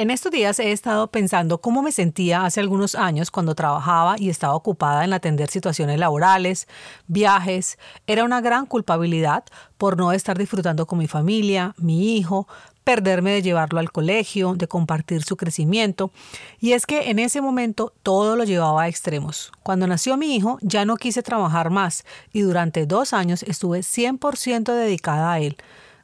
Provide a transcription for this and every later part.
En estos días he estado pensando cómo me sentía hace algunos años cuando trabajaba y estaba ocupada en atender situaciones laborales, viajes. Era una gran culpabilidad por no estar disfrutando con mi familia, mi hijo, perderme de llevarlo al colegio, de compartir su crecimiento. Y es que en ese momento todo lo llevaba a extremos. Cuando nació mi hijo ya no quise trabajar más y durante dos años estuve 100% dedicada a él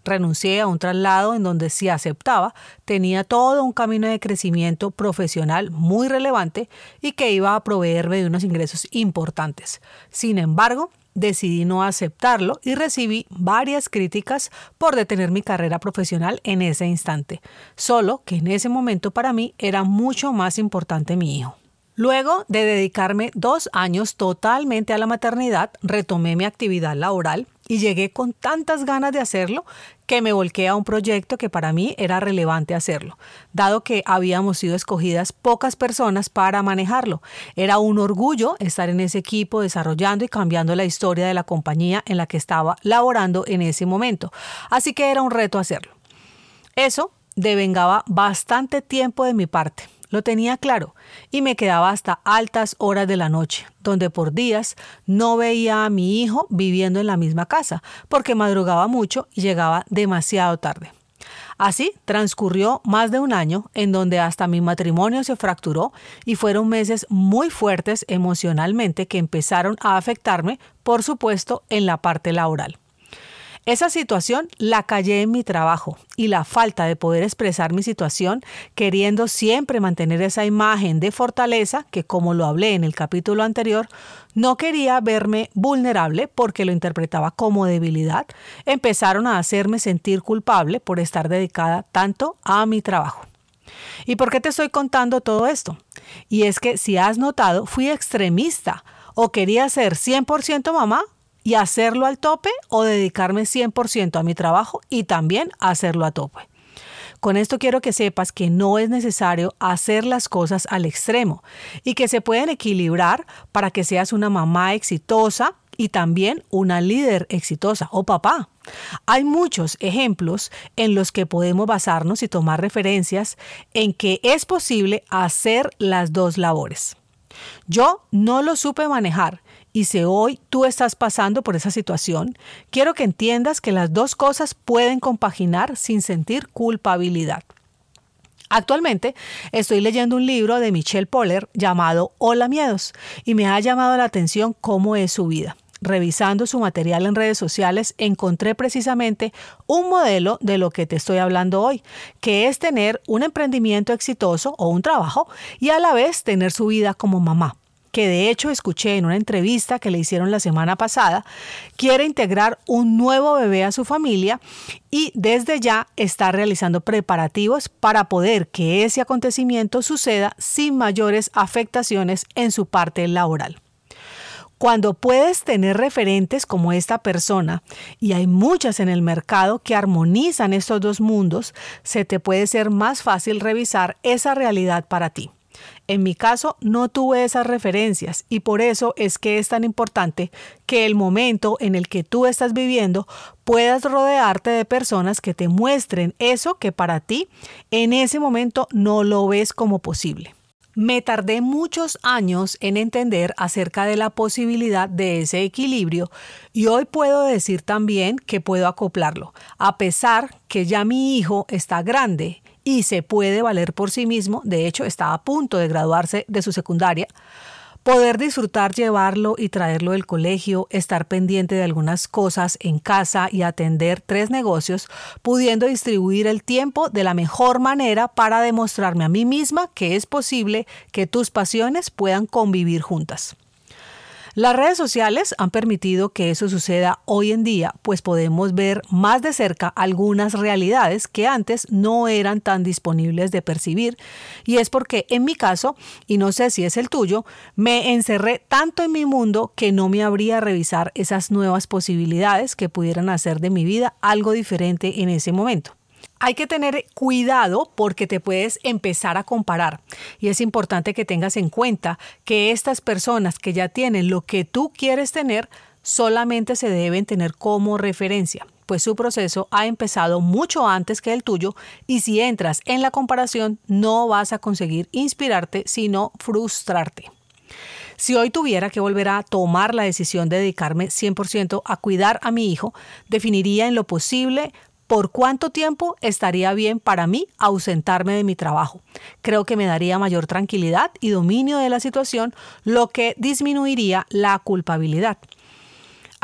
renuncié a un traslado en donde si aceptaba, tenía todo un camino de crecimiento profesional muy relevante y que iba a proveerme de unos ingresos importantes. Sin embargo, decidí no aceptarlo y recibí varias críticas por detener mi carrera profesional en ese instante, solo que en ese momento para mí era mucho más importante mi hijo. Luego de dedicarme dos años totalmente a la maternidad, retomé mi actividad laboral y llegué con tantas ganas de hacerlo que me volqué a un proyecto que para mí era relevante hacerlo, dado que habíamos sido escogidas pocas personas para manejarlo. Era un orgullo estar en ese equipo desarrollando y cambiando la historia de la compañía en la que estaba laborando en ese momento. Así que era un reto hacerlo. Eso devengaba bastante tiempo de mi parte lo tenía claro y me quedaba hasta altas horas de la noche, donde por días no veía a mi hijo viviendo en la misma casa, porque madrugaba mucho y llegaba demasiado tarde. Así transcurrió más de un año en donde hasta mi matrimonio se fracturó y fueron meses muy fuertes emocionalmente que empezaron a afectarme, por supuesto, en la parte laboral. Esa situación la callé en mi trabajo y la falta de poder expresar mi situación, queriendo siempre mantener esa imagen de fortaleza que, como lo hablé en el capítulo anterior, no quería verme vulnerable porque lo interpretaba como debilidad, empezaron a hacerme sentir culpable por estar dedicada tanto a mi trabajo. ¿Y por qué te estoy contando todo esto? Y es que si has notado, fui extremista o quería ser 100% mamá y hacerlo al tope o dedicarme 100% a mi trabajo y también hacerlo a tope. Con esto quiero que sepas que no es necesario hacer las cosas al extremo y que se pueden equilibrar para que seas una mamá exitosa y también una líder exitosa o papá. Hay muchos ejemplos en los que podemos basarnos y tomar referencias en que es posible hacer las dos labores. Yo no lo supe manejar y si hoy tú estás pasando por esa situación, quiero que entiendas que las dos cosas pueden compaginar sin sentir culpabilidad. Actualmente estoy leyendo un libro de Michelle Poller llamado Hola Miedos y me ha llamado la atención cómo es su vida. Revisando su material en redes sociales encontré precisamente un modelo de lo que te estoy hablando hoy, que es tener un emprendimiento exitoso o un trabajo y a la vez tener su vida como mamá que de hecho escuché en una entrevista que le hicieron la semana pasada, quiere integrar un nuevo bebé a su familia y desde ya está realizando preparativos para poder que ese acontecimiento suceda sin mayores afectaciones en su parte laboral. Cuando puedes tener referentes como esta persona, y hay muchas en el mercado que armonizan estos dos mundos, se te puede ser más fácil revisar esa realidad para ti. En mi caso no tuve esas referencias y por eso es que es tan importante que el momento en el que tú estás viviendo puedas rodearte de personas que te muestren eso que para ti en ese momento no lo ves como posible. Me tardé muchos años en entender acerca de la posibilidad de ese equilibrio y hoy puedo decir también que puedo acoplarlo, a pesar que ya mi hijo está grande y se puede valer por sí mismo, de hecho está a punto de graduarse de su secundaria, poder disfrutar llevarlo y traerlo del colegio, estar pendiente de algunas cosas en casa y atender tres negocios, pudiendo distribuir el tiempo de la mejor manera para demostrarme a mí misma que es posible que tus pasiones puedan convivir juntas. Las redes sociales han permitido que eso suceda hoy en día, pues podemos ver más de cerca algunas realidades que antes no eran tan disponibles de percibir. Y es porque en mi caso, y no sé si es el tuyo, me encerré tanto en mi mundo que no me habría revisar esas nuevas posibilidades que pudieran hacer de mi vida algo diferente en ese momento. Hay que tener cuidado porque te puedes empezar a comparar y es importante que tengas en cuenta que estas personas que ya tienen lo que tú quieres tener solamente se deben tener como referencia, pues su proceso ha empezado mucho antes que el tuyo y si entras en la comparación no vas a conseguir inspirarte sino frustrarte. Si hoy tuviera que volver a tomar la decisión de dedicarme 100% a cuidar a mi hijo, definiría en lo posible por cuánto tiempo estaría bien para mí ausentarme de mi trabajo. Creo que me daría mayor tranquilidad y dominio de la situación, lo que disminuiría la culpabilidad.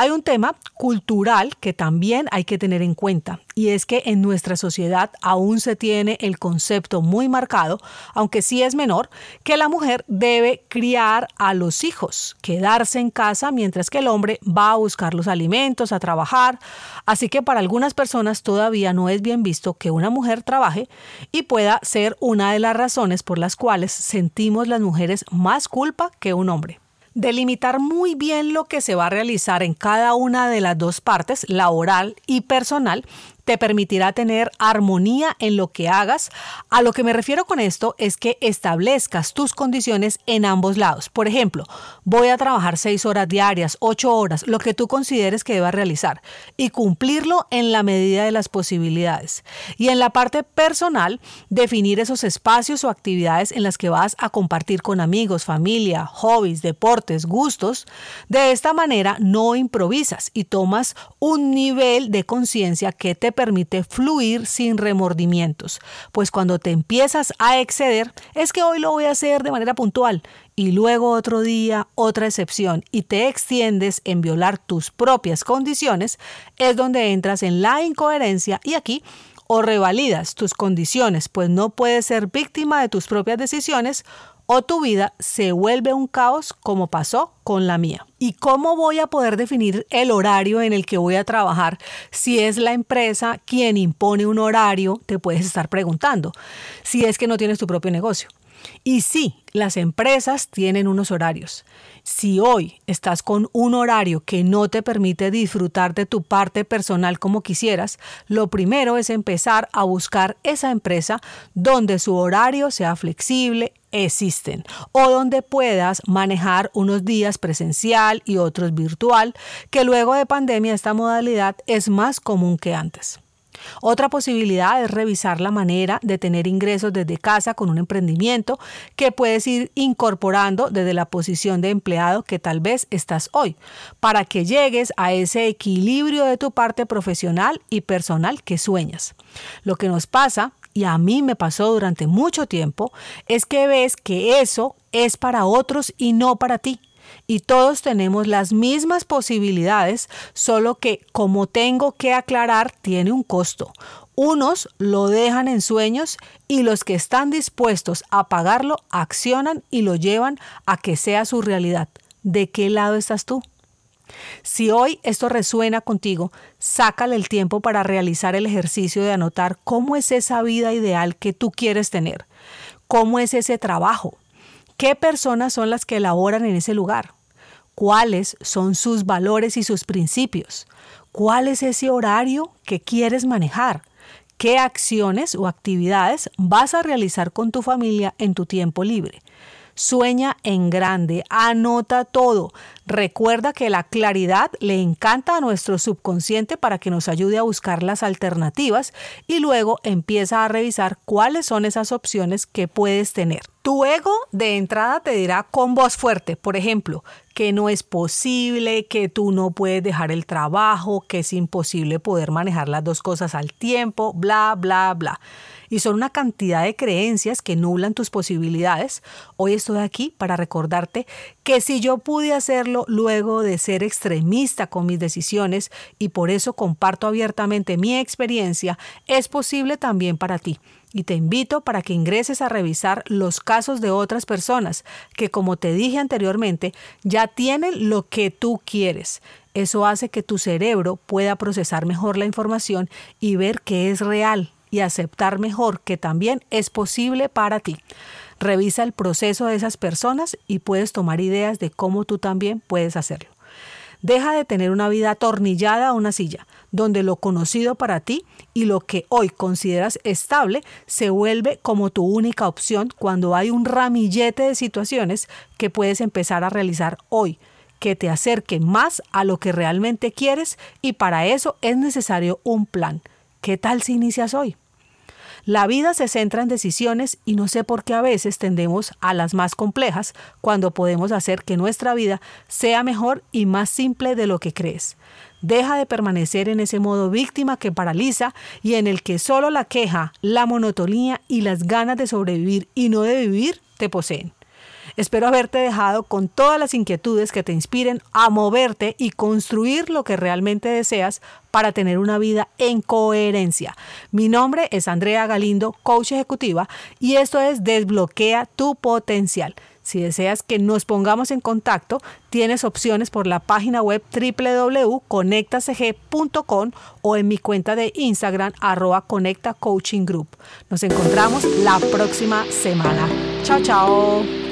Hay un tema cultural que también hay que tener en cuenta y es que en nuestra sociedad aún se tiene el concepto muy marcado, aunque sí es menor, que la mujer debe criar a los hijos, quedarse en casa mientras que el hombre va a buscar los alimentos, a trabajar. Así que para algunas personas todavía no es bien visto que una mujer trabaje y pueda ser una de las razones por las cuales sentimos las mujeres más culpa que un hombre. Delimitar muy bien lo que se va a realizar en cada una de las dos partes, laboral y personal, te permitirá tener armonía en lo que hagas. A lo que me refiero con esto es que establezcas tus condiciones en ambos lados. Por ejemplo, voy a trabajar seis horas diarias, ocho horas, lo que tú consideres que debas realizar y cumplirlo en la medida de las posibilidades. Y en la parte personal, definir esos espacios o actividades en las que vas a compartir con amigos, familia, hobbies, deportes, gustos. De esta manera no improvisas y tomas un nivel de conciencia que te permite fluir sin remordimientos, pues cuando te empiezas a exceder es que hoy lo voy a hacer de manera puntual y luego otro día otra excepción y te extiendes en violar tus propias condiciones, es donde entras en la incoherencia y aquí o revalidas tus condiciones, pues no puedes ser víctima de tus propias decisiones o tu vida se vuelve un caos como pasó con la mía. ¿Y cómo voy a poder definir el horario en el que voy a trabajar si es la empresa quien impone un horario? Te puedes estar preguntando, si es que no tienes tu propio negocio. Y sí, las empresas tienen unos horarios. Si hoy estás con un horario que no te permite disfrutar de tu parte personal como quisieras, lo primero es empezar a buscar esa empresa donde su horario sea flexible, existen, o donde puedas manejar unos días presencial y otros virtual, que luego de pandemia esta modalidad es más común que antes. Otra posibilidad es revisar la manera de tener ingresos desde casa con un emprendimiento que puedes ir incorporando desde la posición de empleado que tal vez estás hoy, para que llegues a ese equilibrio de tu parte profesional y personal que sueñas. Lo que nos pasa y a mí me pasó durante mucho tiempo, es que ves que eso es para otros y no para ti y todos tenemos las mismas posibilidades, solo que como tengo que aclarar, tiene un costo. Unos lo dejan en sueños y los que están dispuestos a pagarlo accionan y lo llevan a que sea su realidad. ¿De qué lado estás tú? Si hoy esto resuena contigo, sácale el tiempo para realizar el ejercicio de anotar cómo es esa vida ideal que tú quieres tener, cómo es ese trabajo, ¿Qué personas son las que elaboran en ese lugar? ¿Cuáles son sus valores y sus principios? ¿Cuál es ese horario que quieres manejar? ¿Qué acciones o actividades vas a realizar con tu familia en tu tiempo libre? Sueña en grande, anota todo. Recuerda que la claridad le encanta a nuestro subconsciente para que nos ayude a buscar las alternativas y luego empieza a revisar cuáles son esas opciones que puedes tener. Tu ego de entrada te dirá con voz fuerte, por ejemplo, que no es posible, que tú no puedes dejar el trabajo, que es imposible poder manejar las dos cosas al tiempo, bla, bla, bla y son una cantidad de creencias que nublan tus posibilidades. Hoy estoy aquí para recordarte que si yo pude hacerlo luego de ser extremista con mis decisiones y por eso comparto abiertamente mi experiencia, es posible también para ti. Y te invito para que ingreses a revisar los casos de otras personas que, como te dije anteriormente, ya tienen lo que tú quieres. Eso hace que tu cerebro pueda procesar mejor la información y ver que es real y aceptar mejor que también es posible para ti. Revisa el proceso de esas personas y puedes tomar ideas de cómo tú también puedes hacerlo. Deja de tener una vida atornillada a una silla, donde lo conocido para ti y lo que hoy consideras estable se vuelve como tu única opción cuando hay un ramillete de situaciones que puedes empezar a realizar hoy que te acerque más a lo que realmente quieres y para eso es necesario un plan. ¿Qué tal si inicias hoy? La vida se centra en decisiones y no sé por qué a veces tendemos a las más complejas cuando podemos hacer que nuestra vida sea mejor y más simple de lo que crees. Deja de permanecer en ese modo víctima que paraliza y en el que solo la queja, la monotonía y las ganas de sobrevivir y no de vivir te poseen. Espero haberte dejado con todas las inquietudes que te inspiren a moverte y construir lo que realmente deseas para tener una vida en coherencia. Mi nombre es Andrea Galindo, coach ejecutiva, y esto es Desbloquea tu potencial. Si deseas que nos pongamos en contacto, tienes opciones por la página web www.conectacg.com o en mi cuenta de Instagram arroba Coaching Group. Nos encontramos la próxima semana. Chao, chao.